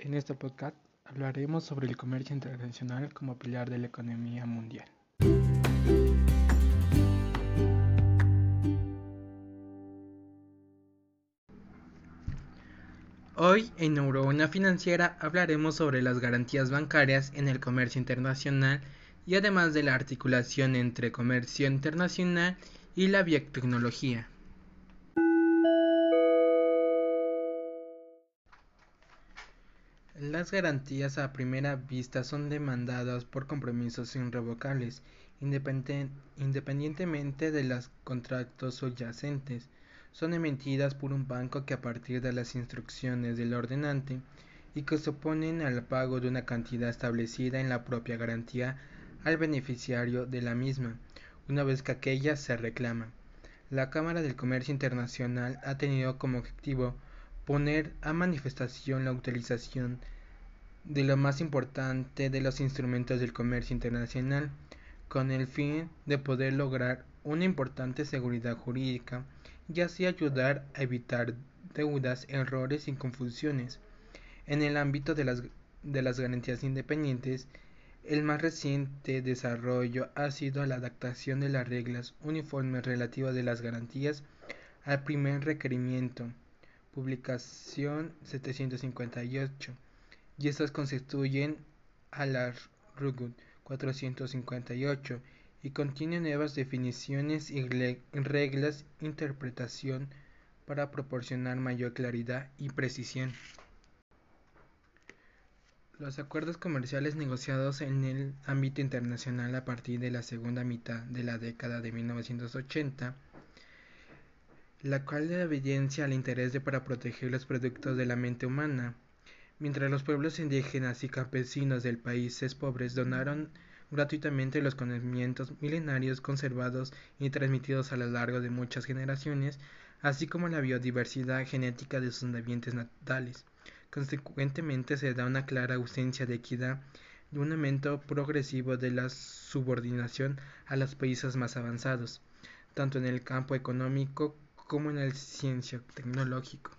En este podcast hablaremos sobre el comercio internacional como pilar de la economía mundial. Hoy en Neurona Financiera hablaremos sobre las garantías bancarias en el comercio internacional y además de la articulación entre comercio internacional y la biotecnología. Las garantías a primera vista son demandadas por compromisos irrevocables, independientemente de los contratos subyacentes. Son emitidas por un banco que a partir de las instrucciones del ordenante y que suponen al pago de una cantidad establecida en la propia garantía al beneficiario de la misma, una vez que aquella se reclama. La Cámara del Comercio Internacional ha tenido como objetivo poner a manifestación la utilización de lo más importante de los instrumentos del comercio internacional, con el fin de poder lograr una importante seguridad jurídica y así ayudar a evitar deudas, errores y confusiones. En el ámbito de las, de las garantías independientes, el más reciente desarrollo ha sido la adaptación de las reglas uniformes relativas de las garantías al primer requerimiento publicación 758, y estas constituyen a la RUGUD 458 y contienen nuevas definiciones y reglas interpretación para proporcionar mayor claridad y precisión. Los acuerdos comerciales negociados en el ámbito internacional a partir de la segunda mitad de la década de 1980 la cual evidencia el interés de para proteger los productos de la mente humana, mientras los pueblos indígenas y campesinos del países pobres donaron gratuitamente los conocimientos milenarios conservados y transmitidos a lo largo de muchas generaciones, así como la biodiversidad genética de sus ambientes natales. Consecuentemente se da una clara ausencia de equidad y un aumento progresivo de la subordinación a los países más avanzados, tanto en el campo económico como en el ciencia tecnológico.